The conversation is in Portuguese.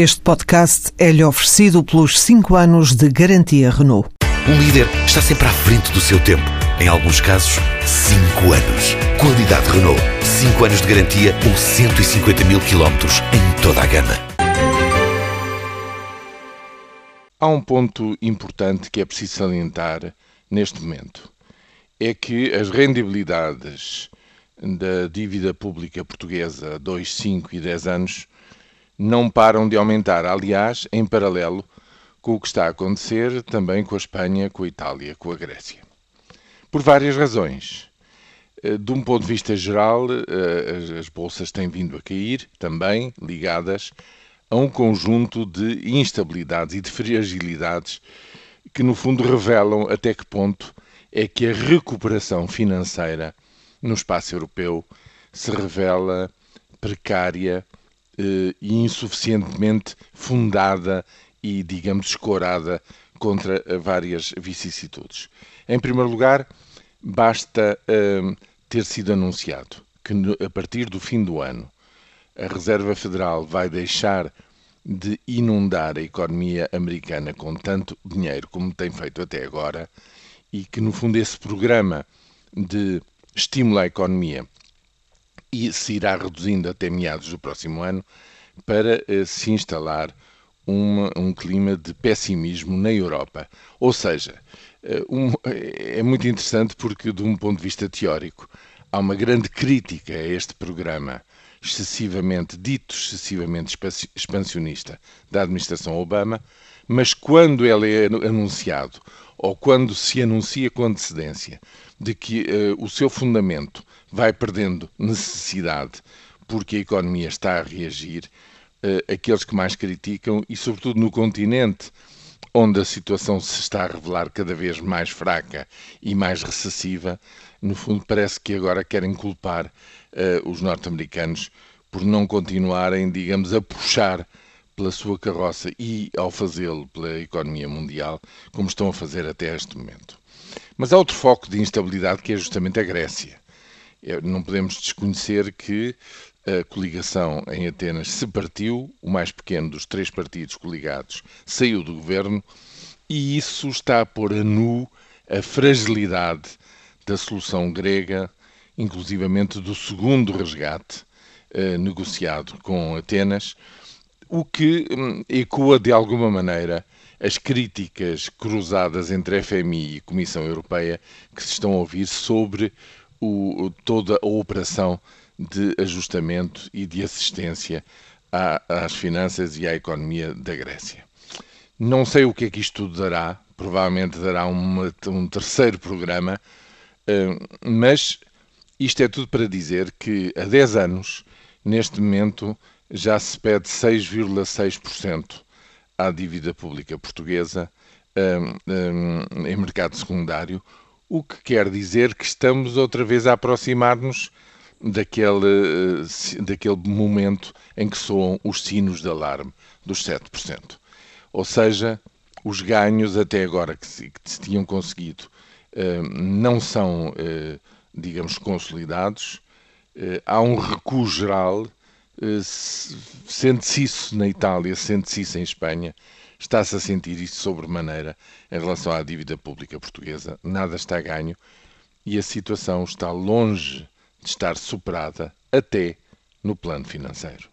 Este podcast é-lhe oferecido pelos 5 anos de garantia Renault. Um líder está sempre à frente do seu tempo. Em alguns casos, 5 anos. Qualidade Renault. 5 anos de garantia ou 150 mil quilómetros em toda a gama. Há um ponto importante que é preciso salientar neste momento. É que as rendibilidades da dívida pública portuguesa a 2, 5 e 10 anos não param de aumentar, aliás, em paralelo com o que está a acontecer também com a Espanha, com a Itália, com a Grécia. Por várias razões. Eh, de um ponto de vista geral, eh, as bolsas têm vindo a cair, também ligadas a um conjunto de instabilidades e de fragilidades que, no fundo, revelam até que ponto é que a recuperação financeira no espaço europeu se revela precária e insuficientemente fundada e, digamos, escorada contra várias vicissitudes. Em primeiro lugar, basta uh, ter sido anunciado que, a partir do fim do ano, a Reserva Federal vai deixar de inundar a economia americana com tanto dinheiro como tem feito até agora e que, no fundo, esse programa de estímulo à economia e se irá reduzindo até meados do próximo ano para uh, se instalar um clima de pessimismo na Europa. Ou seja, uh, um, é muito interessante porque, de um ponto de vista teórico, há uma grande crítica a este programa excessivamente dito excessivamente expansionista da administração Obama, mas quando ele é anunciado ou quando se anuncia com antecedência de que uh, o seu fundamento vai perdendo necessidade porque a economia está a reagir, uh, aqueles que mais criticam, e sobretudo no continente, onde a situação se está a revelar cada vez mais fraca e mais recessiva, no fundo parece que agora querem culpar uh, os norte-americanos por não continuarem, digamos, a puxar pela sua carroça e, ao fazê-lo, pela economia mundial, como estão a fazer até este momento. Mas há outro foco de instabilidade que é justamente a Grécia. É, não podemos desconhecer que a coligação em Atenas se partiu, o mais pequeno dos três partidos coligados saiu do governo e isso está a pôr a nu a fragilidade da solução grega, inclusivamente do segundo resgate eh, negociado com Atenas, o que hum, ecoa de alguma maneira as críticas cruzadas entre FMI e Comissão Europeia que se estão a ouvir sobre o, toda a operação de ajustamento e de assistência à, às finanças e à economia da Grécia. Não sei o que é que isto dará, provavelmente dará uma, um terceiro programa, hum, mas isto é tudo para dizer que há 10 anos, neste momento, já se pede 6,6% à dívida pública portuguesa um, um, em mercado secundário, o que quer dizer que estamos outra vez a aproximar-nos daquele, uh, daquele momento em que soam os sinos de alarme dos 7%. Ou seja, os ganhos até agora que se, que se tinham conseguido uh, não são, uh, digamos, consolidados. há um recuo geral eh, sente-se isso na Itália, sente-se isso em Espanha, está-se a sentir isso sobremaneira em relação à dívida pública portuguesa. Nada está ganho e a situação está longe de estar superada até no plano financeiro.